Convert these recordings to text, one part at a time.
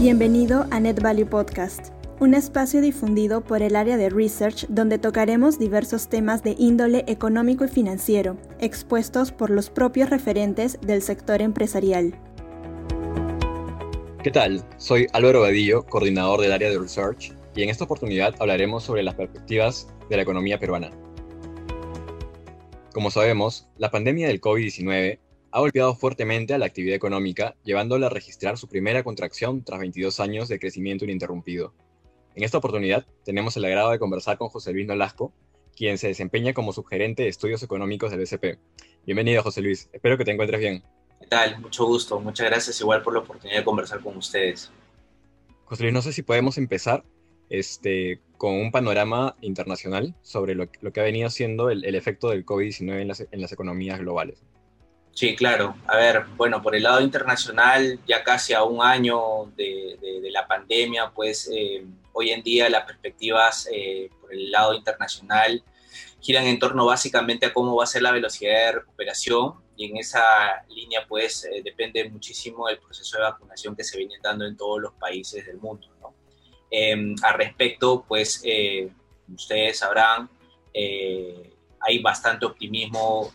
Bienvenido a Net Value Podcast, un espacio difundido por el área de research donde tocaremos diversos temas de índole económico y financiero, expuestos por los propios referentes del sector empresarial. ¿Qué tal? Soy Álvaro Badillo, coordinador del área de research, y en esta oportunidad hablaremos sobre las perspectivas de la economía peruana. Como sabemos, la pandemia del COVID-19 ha golpeado fuertemente a la actividad económica, llevándola a registrar su primera contracción tras 22 años de crecimiento ininterrumpido. En esta oportunidad tenemos el agrado de conversar con José Luis Nolasco, quien se desempeña como subgerente de estudios económicos del BCP. Bienvenido, José Luis. Espero que te encuentres bien. ¿Qué tal? Mucho gusto. Muchas gracias igual por la oportunidad de conversar con ustedes. José Luis, no sé si podemos empezar este, con un panorama internacional sobre lo, que ha venido siendo el, efecto del COVID-19 en las economías globales. Sí, claro. A ver, bueno, por el lado internacional, ya casi a un año de, la pandemia, pues eh, hoy en día las perspectivas eh, por el lado internacional giran en torno básicamente a cómo va a ser la velocidad de recuperación y en esa línea pues eh, depende muchísimo del proceso de vacunación que se viene dando en todos los países del mundo. ¿no? Em, al respecto, pues ustedes sabrán, hay bastante optimismo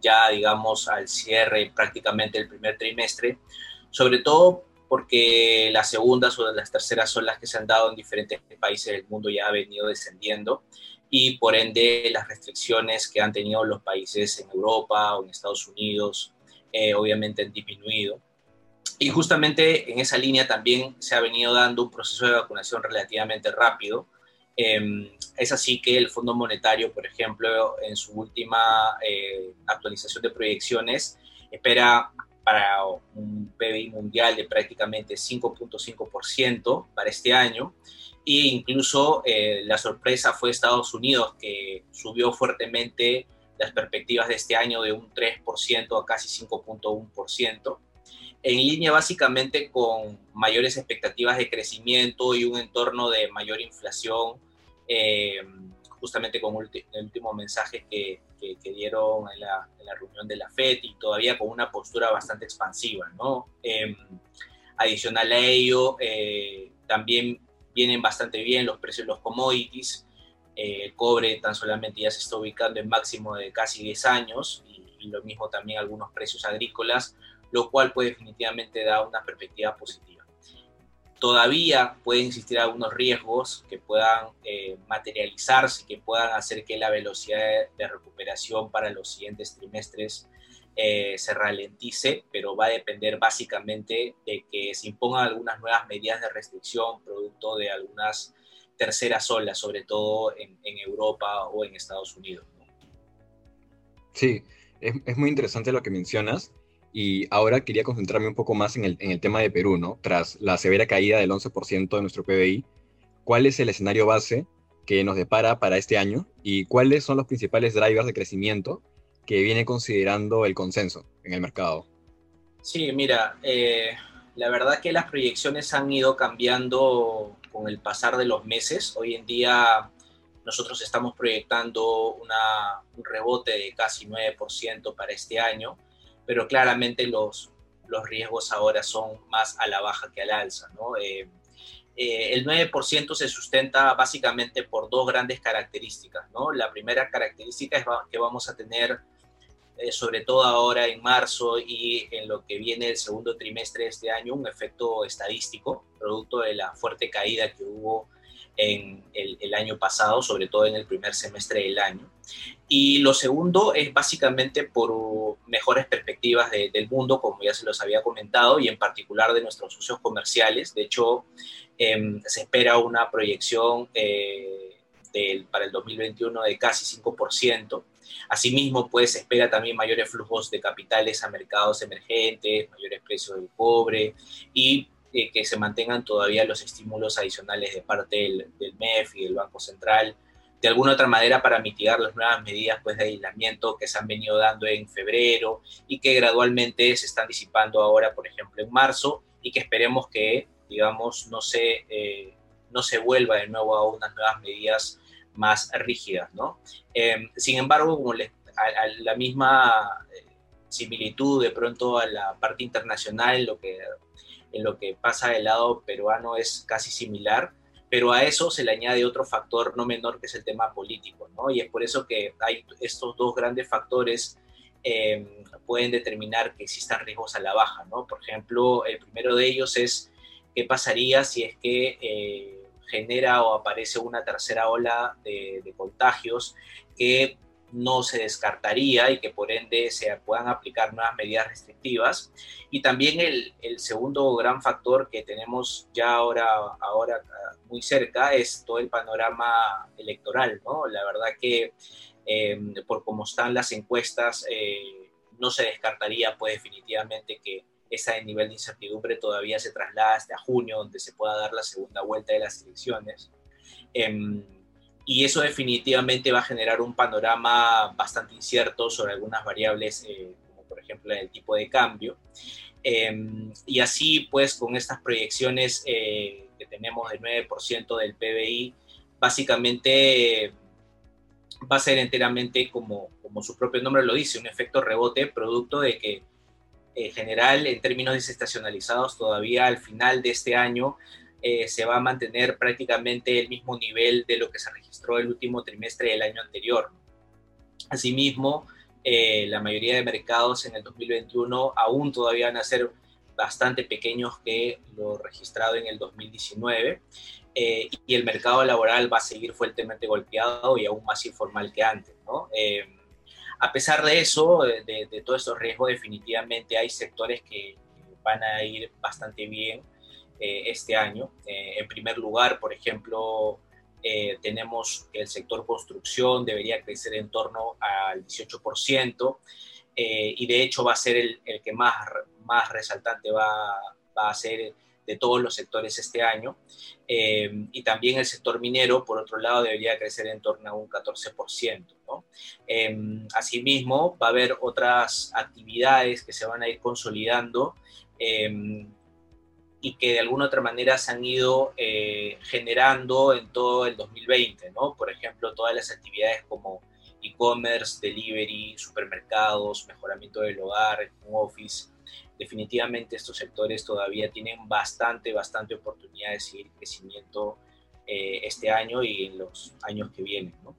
ya, digamos, al cierre prácticamente del primer trimestre, sobre todo porque las segundas o las terceras son las que se han dado en diferentes países del mundo ya ha venido descendiendo y por ende las restricciones que han tenido los países en Europa o en Estados Unidos eh, obviamente han disminuido. Y justamente en esa línea también se ha venido dando un proceso de vacunación relativamente rápido, Em, es así que el Fondo Monetario, por ejemplo, en su última eh, actualización de proyecciones, espera para un PBI mundial de prácticamente 5.5% para este año. E incluso eh, la sorpresa fue Estados Unidos, que subió fuertemente las perspectivas de este año de un 3% a casi 5.1%, en línea básicamente con mayores expectativas de crecimiento y un entorno de mayor inflación, eh, justamente con el último mensaje que, dieron en la, reunión de la FED y todavía con una postura bastante expansiva. ¿no? Eh, adicional a ello, eh, también vienen bastante bien los precios de los commodities. el cobre tan solamente ya se está ubicando en máximo de casi 10 años y, y lo mismo también algunos precios agrícolas lo cual puede definitivamente dar una perspectiva positiva. Todavía pueden existir algunos riesgos que puedan eh, materializarse, que puedan hacer que la velocidad de recuperación para los siguientes trimestres eh, se ralentice, pero va a depender básicamente de que se impongan algunas nuevas medidas de restricción producto de algunas terceras olas, sobre todo en, Europa o en Estados Unidos. Sí, es, es, muy interesante lo que mencionas y ahora quería concentrarme un poco más en el, tema de Perú, ¿no? Tras la severa caída del 11% de nuestro PBI, ¿cuál es el escenario base que nos depara para este año y cuáles son los principales drivers de crecimiento que viene considerando el consenso en el mercado? Sí, mira, eh, la verdad que las proyecciones han ido cambiando con el pasar de los meses. Hoy en día nosotros estamos proyectando un rebote de casi 9% para este año pero claramente los, los riesgos ahora son más a la baja que al alza. ¿no? Eh, eh, el 9% se sustenta básicamente por dos grandes características. ¿no? La primera característica es que vamos a tener, eh, sobre todo ahora en marzo y en lo que viene el segundo trimestre de este año, un efecto estadístico, producto de la fuerte caída que hubo en el, año pasado, sobre todo en el primer semestre del año. Y lo segundo es básicamente por mejores perspectivas del mundo, como ya se los había comentado, y en particular de nuestros socios comerciales. De hecho, em, se espera una proyección eh, del, para el 2021 de casi 5%. Asimismo, pues se espera también mayores flujos de capitales a mercados emergentes, mayores precios del cobre y eh, que se mantengan todavía los estímulos adicionales de parte del, MEF y del Banco Central, de alguna otra manera para mitigar las nuevas medidas pues, de aislamiento que se han venido dando en febrero y que gradualmente se están disipando ahora, por ejemplo, en marzo, y que esperemos que, digamos, no se, eh, no se vuelva de nuevo a unas nuevas medidas más rígidas, ¿no? Em, sin embargo, como a, la misma eh, similitud de pronto a la parte internacional, lo que en lo que pasa del lado peruano es casi similar, pero a eso se le añade otro factor no menor que es el tema político, ¿no? Y es por eso que hay estos dos grandes factores eh, pueden determinar que existan riesgos a la baja, ¿no? Por ejemplo, el primero de ellos es qué pasaría si es que eh, genera o aparece una tercera ola de, de contagios que no se descartaría y que por ende se puedan aplicar nuevas medidas restrictivas. Y también el, segundo gran factor que tenemos ya ahora, ahora muy cerca es todo el panorama electoral, ¿no? La verdad que eh, por cómo están las encuestas, eh, no se descartaría pues definitivamente que ese nivel de incertidumbre todavía se traslada hasta junio, donde se pueda dar la segunda vuelta de las elecciones. Eh, y eso definitivamente va a generar un panorama bastante incierto sobre algunas variables, eh, como por ejemplo el tipo de cambio. Em, y así, pues, con estas proyecciones eh, que tenemos del 9% del PBI, básicamente va a ser enteramente, como, como su propio nombre lo dice, un efecto rebote, producto de que en general, en términos desestacionalizados, todavía al final de este año eh, se va a mantener prácticamente el mismo nivel de lo que se registró el último trimestre del año anterior. Asimismo, eh, la mayoría de mercados en el 2021 aún todavía van a ser bastante pequeños que lo registrado en el 2019 eh, y el mercado laboral va a seguir fuertemente golpeado y aún más informal que antes. a pesar de eso, de, de todos estos riesgos, definitivamente hay sectores que van a ir bastante bien eh, este año. Eh, en primer lugar, por ejemplo, eh, tenemos el sector construcción debería crecer en torno al 18% y de hecho va a ser el, el que más, más resaltante va, va, a ser de todos los sectores este año. y también el sector minero, por otro lado, debería crecer en torno a un 14%. ¿no? asimismo, va a haber otras actividades que se van a ir consolidando y que de alguna otra manera se han ido eh, generando en todo el 2020, ¿no? Por ejemplo, todas las actividades como e-commerce, delivery, supermercados, mejoramiento del hogar, home office. Definitivamente estos sectores todavía tienen bastante, bastante oportunidad de seguir crecimiento eh, este año y en los años que vienen, ¿no?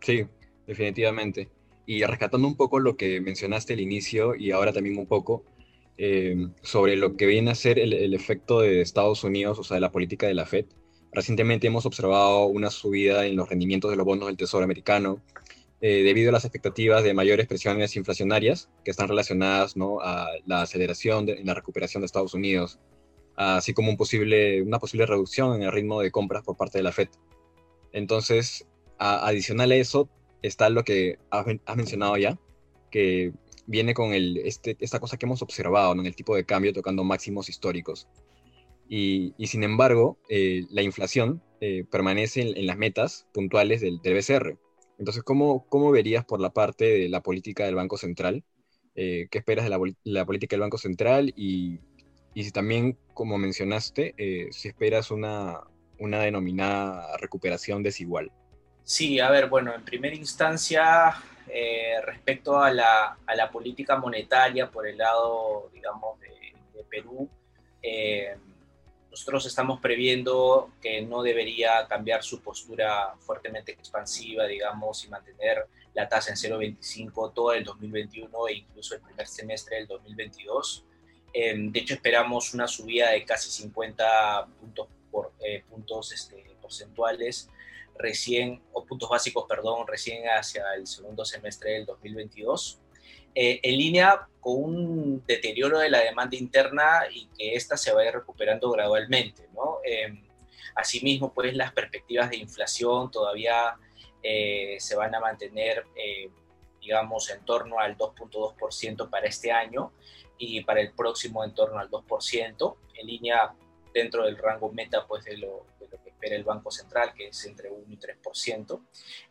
Sí, definitivamente. Y rescatando un poco lo que mencionaste al inicio y ahora también un poco, eh, sobre lo que viene a ser el, efecto de Estados Unidos, o sea, de la política de la Fed. Recientemente hemos observado una subida en los rendimientos de los bonos del Tesoro americano eh, debido a las expectativas de mayores presiones inflacionarias que están relacionadas ¿no? a la aceleración en la recuperación de Estados Unidos, así como un posible, una posible reducción en el ritmo de compras por parte de la Fed. Entonces, adicional a eso, está lo que has mencionado ya, que viene con el, este, esta cosa que hemos observado en el tipo de cambio tocando máximos históricos. Y, sin embargo, eh, la inflación eh, permanece en, las metas puntuales del, del BCR. Entonces, ¿cómo, ¿cómo, verías por la parte de la política del Banco Central? Eh, ¿Qué esperas de la, la, política del Banco Central? Y, y si también, como mencionaste, si esperas una, una denominada recuperación desigual. Sí, a ver, bueno, en primera instancia, eh, respecto a la, a la, política monetaria por el lado, digamos, de, Perú, eh, nosotros estamos previendo que no debería cambiar su postura fuertemente expansiva, digamos, y mantener la tasa en 0,25 todo el 2021 e incluso el primer semestre del 2022. Eh, de hecho, esperamos una subida de casi 50 puntos, por, puntos este, porcentuales recién, o puntos básicos, perdón, recién hacia el segundo semestre del 2022, eh, en línea con un deterioro de la demanda interna y que ésta se vaya recuperando gradualmente, ¿no? Eh, asimismo, pues las perspectivas de inflación todavía eh, se van a mantener, digamos, en torno al 2.2% para este año y para el próximo en torno al 2%, en línea dentro del rango meta pues de lo, espera el Banco Central, que es entre 1 y 3%,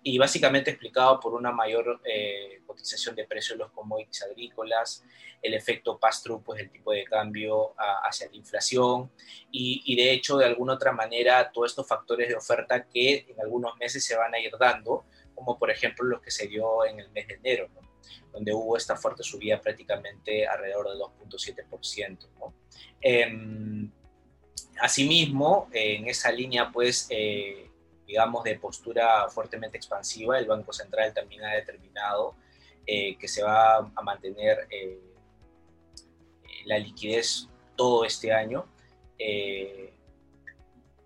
y básicamente explicado por una mayor eh, cotización de precios de los commodities agrícolas, el efecto pass-through, pues el tipo de cambio hacia la inflación, y, de hecho, de alguna otra manera, todos estos factores de oferta que en algunos meses se van a ir dando, como por ejemplo los que se dio en el mes de enero. donde hubo esta fuerte subida prácticamente alrededor del 2.7%. ¿no? Em, asimismo, en esa línea, pues, eh, digamos, de postura fuertemente expansiva, el Banco Central también ha determinado eh, que se va a mantener eh, la liquidez todo este año.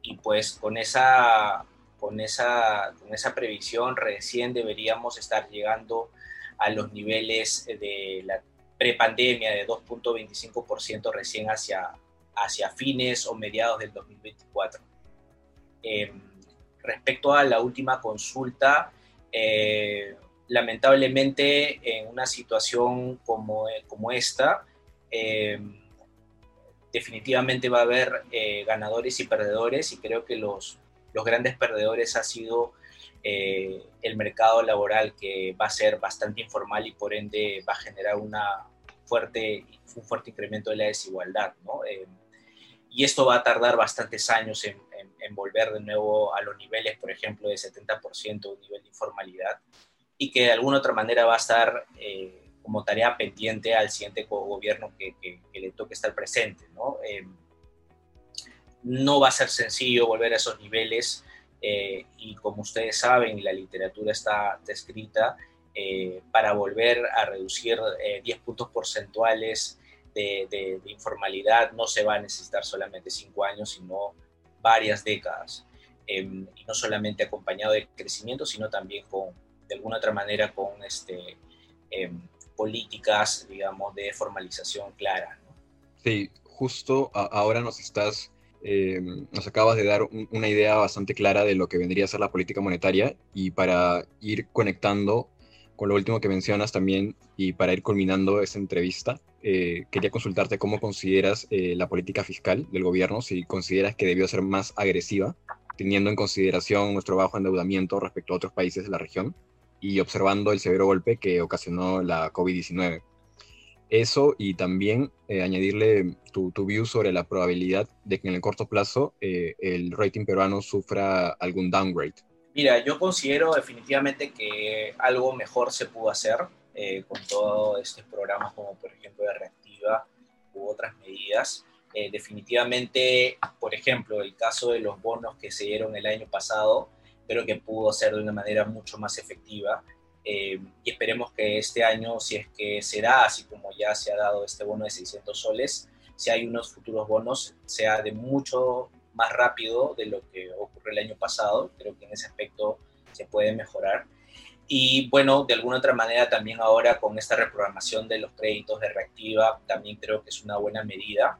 y pues con esa, con, esa, con esa previsión recién deberíamos estar llegando a los niveles de la prepandemia de 2.25% recién hacia, hacia fines o mediados del 2024. Em, respecto a la última consulta, eh, lamentablemente en una situación como, como esta, em, definitivamente va a haber eh, ganadores y perdedores y creo que los, los grandes perdedores ha sido eh, el mercado laboral que va a ser bastante informal y por ende va a generar una fuerte, un fuerte incremento de la desigualdad. ¿no? Em, y esto va a tardar bastantes años en, volver de nuevo a los niveles, por ejemplo, de 70% un nivel de informalidad, y que de alguna otra manera va a estar eh, como tarea pendiente al siguiente gobierno que, le toque estar presente. ¿no? Eh, no va a ser sencillo volver a esos niveles, eh, y como ustedes saben, la literatura está descrita, para volver a reducir 10 puntos porcentuales de, informalidad no se va a necesitar solamente cinco años, sino varias décadas. Em, y no solamente acompañado de crecimiento, sino también con, de alguna otra manera, con este, em, políticas, digamos, de formalización clara. Sí, justo ahora nos estás, em, nos acabas de dar una idea bastante clara de lo que vendría a ser la política monetaria y para ir conectando con lo último que mencionas también y para ir culminando esta entrevista, eh, quería consultarte cómo consideras eh, la política fiscal del gobierno, si consideras que debió ser más agresiva, teniendo en consideración nuestro bajo endeudamiento respecto a otros países de la región y observando el severo golpe que ocasionó la COVID-19. Eso y también eh, añadirle tu, tu, view sobre la probabilidad de que en el corto plazo el rating peruano sufra algún downgrade. Mira, yo considero definitivamente que algo mejor se pudo hacer eh, con todos estos programas como por ejemplo de reactiva u otras medidas. Eh, definitivamente, por ejemplo, el caso de los bonos que se dieron el año pasado, creo que pudo ser de una manera mucho más efectiva. Eh, y esperemos que este año, si es que será así como ya se ha dado este bono de 600 soles, si hay unos futuros bonos, sea de mucho más rápido de lo que ocurrió el año pasado. Creo que en ese aspecto se puede mejorar. Y bueno, de alguna otra manera también ahora con esta reprogramación de los créditos de reactiva, también creo que es una buena medida.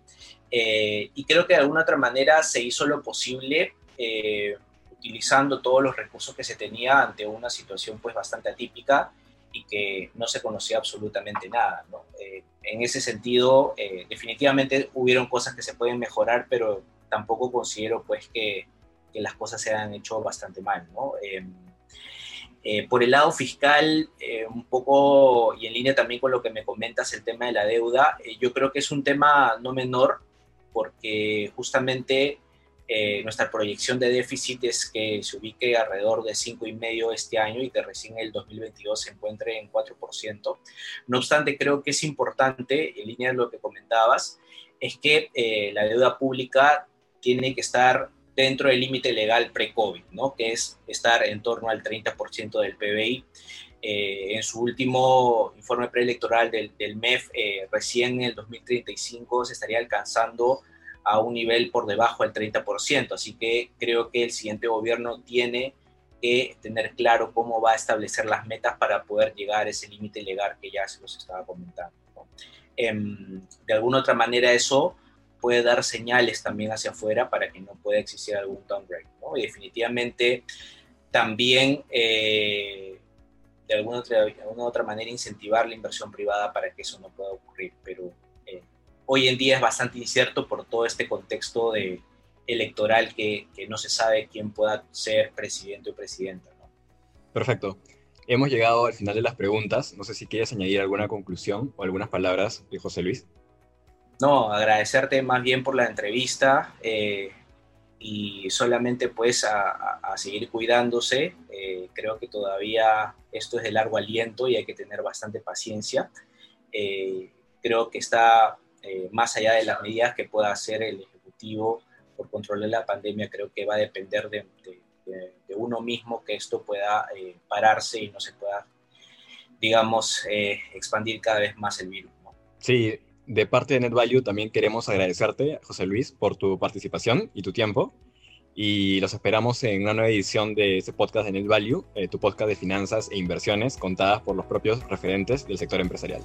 Eh, y creo que de alguna otra manera se hizo lo posible eh, utilizando todos los recursos que se tenía ante una situación pues bastante atípica y que no se conocía absolutamente nada. Eh, en ese sentido, definitivamente hubieron cosas que se pueden mejorar, pero tampoco considero pues que, que las cosas se han hecho bastante mal, ¿no? Eh, por el lado fiscal, eh, un poco y en línea también con lo que me comentas, el tema de la deuda, eh, yo creo que es un tema no menor porque justamente nuestra proyección de déficit es que se ubique alrededor de 5,5 este año y que recién el 2022 se encuentre en 4%. No obstante, creo que es importante, en línea de lo que comentabas, es que la deuda pública tiene que estar dentro del límite legal pre-COVID, ¿no? que es estar en torno al 30% del PBI. Eh, en su último informe preelectoral del, del MEF, eh, recién en el 2035 se estaría alcanzando a un nivel por debajo del 30%, así que creo que el siguiente gobierno tiene que tener claro cómo va a establecer las metas para poder llegar a ese límite legal que ya se los estaba comentando. Em, de alguna otra manera eso puede dar señales también hacia afuera para que no pueda existir algún downgrade. Y definitivamente también eh, de alguna otra, manera incentivar la inversión privada para que eso no pueda ocurrir. Pero eh, hoy en día es bastante incierto por todo este contexto de, electoral que, no se sabe quién pueda ser presidente o presidenta. Perfecto. Hemos llegado al final de las preguntas. No sé si quieres añadir alguna conclusión o algunas palabras José Luis. No, agradecerte más bien por la entrevista. Eh, y solamente pues a, seguir cuidándose. Eh, creo que todavía esto es de largo aliento y hay que tener bastante paciencia. Eh, creo que está eh, más allá de las medidas que pueda hacer el Ejecutivo por controlar la pandemia, creo que va a depender de, uno mismo que esto pueda pararse y no se pueda, digamos, expandir cada vez más el virus. Sí, de parte de NetValue también queremos agradecerte, José Luis, por tu participación y tu tiempo. Y los esperamos en una nueva edición de este podcast de NetValue, eh, tu podcast de finanzas e inversiones contadas por los propios referentes del sector empresarial.